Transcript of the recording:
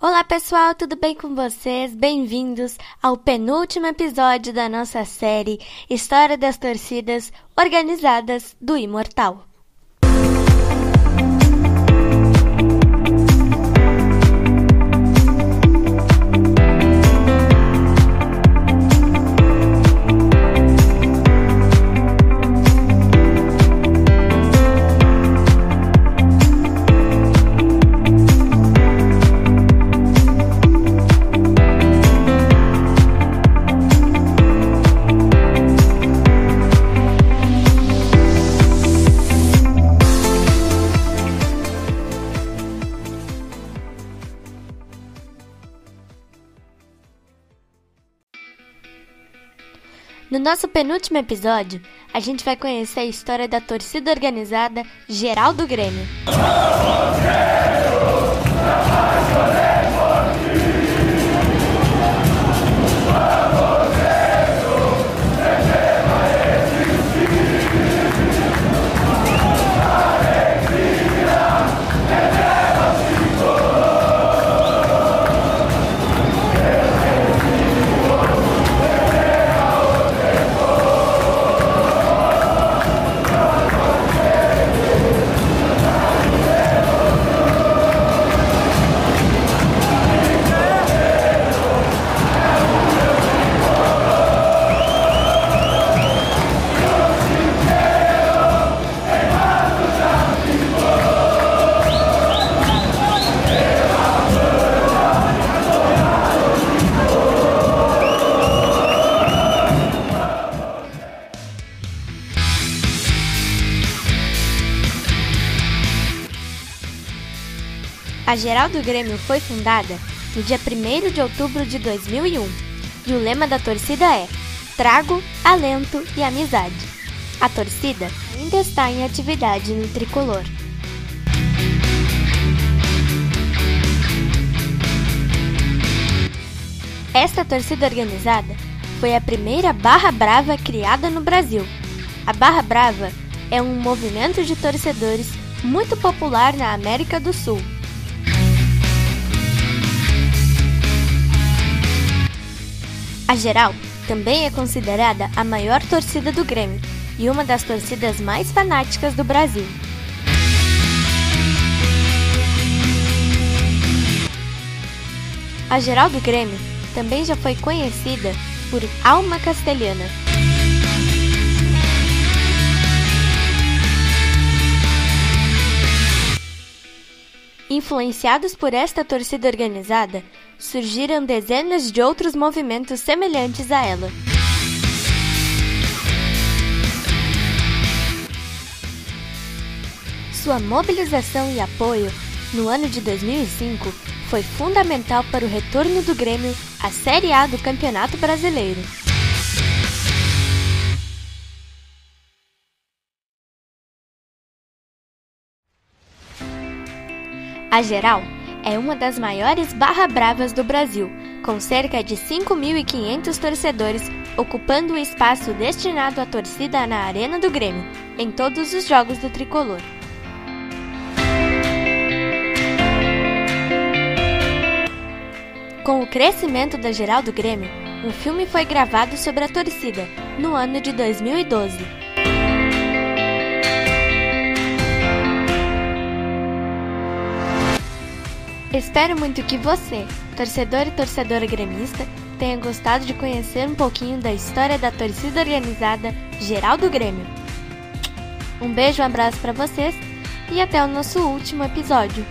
Olá pessoal, tudo bem com vocês? Bem-vindos ao penúltimo episódio da nossa série História das Torcidas Organizadas do Imortal. No nosso penúltimo episódio, a gente vai conhecer a história da torcida organizada Geral do Grêmio. A Geral do Grêmio foi fundada no dia 1 de outubro de 2001 e o lema da torcida é Trago, Alento e Amizade. A torcida ainda está em atividade no tricolor. Esta torcida organizada foi a primeira Barra Brava criada no Brasil. A Barra Brava é um movimento de torcedores muito popular na América do Sul A Geral também é considerada a maior torcida do Grêmio e uma das torcidas mais fanáticas do Brasil. A Geral do Grêmio também já foi conhecida por Alma Castelhana. Influenciados por esta torcida organizada, surgiram dezenas de outros movimentos semelhantes a ela. Sua mobilização e apoio no ano de 2005 foi fundamental para o retorno do Grêmio à Série A do Campeonato Brasileiro. A Geral é uma das maiores barra bravas do Brasil, com cerca de 5.500 torcedores ocupando o espaço destinado à torcida na Arena do Grêmio, em todos os jogos do tricolor. Com o crescimento da Geral do Grêmio, um filme foi gravado sobre a torcida, no ano de 2012. Espero muito que você, torcedor e torcedora gremista, tenha gostado de conhecer um pouquinho da história da torcida organizada geral do Grêmio. Um beijo, um abraço para vocês e até o nosso último episódio.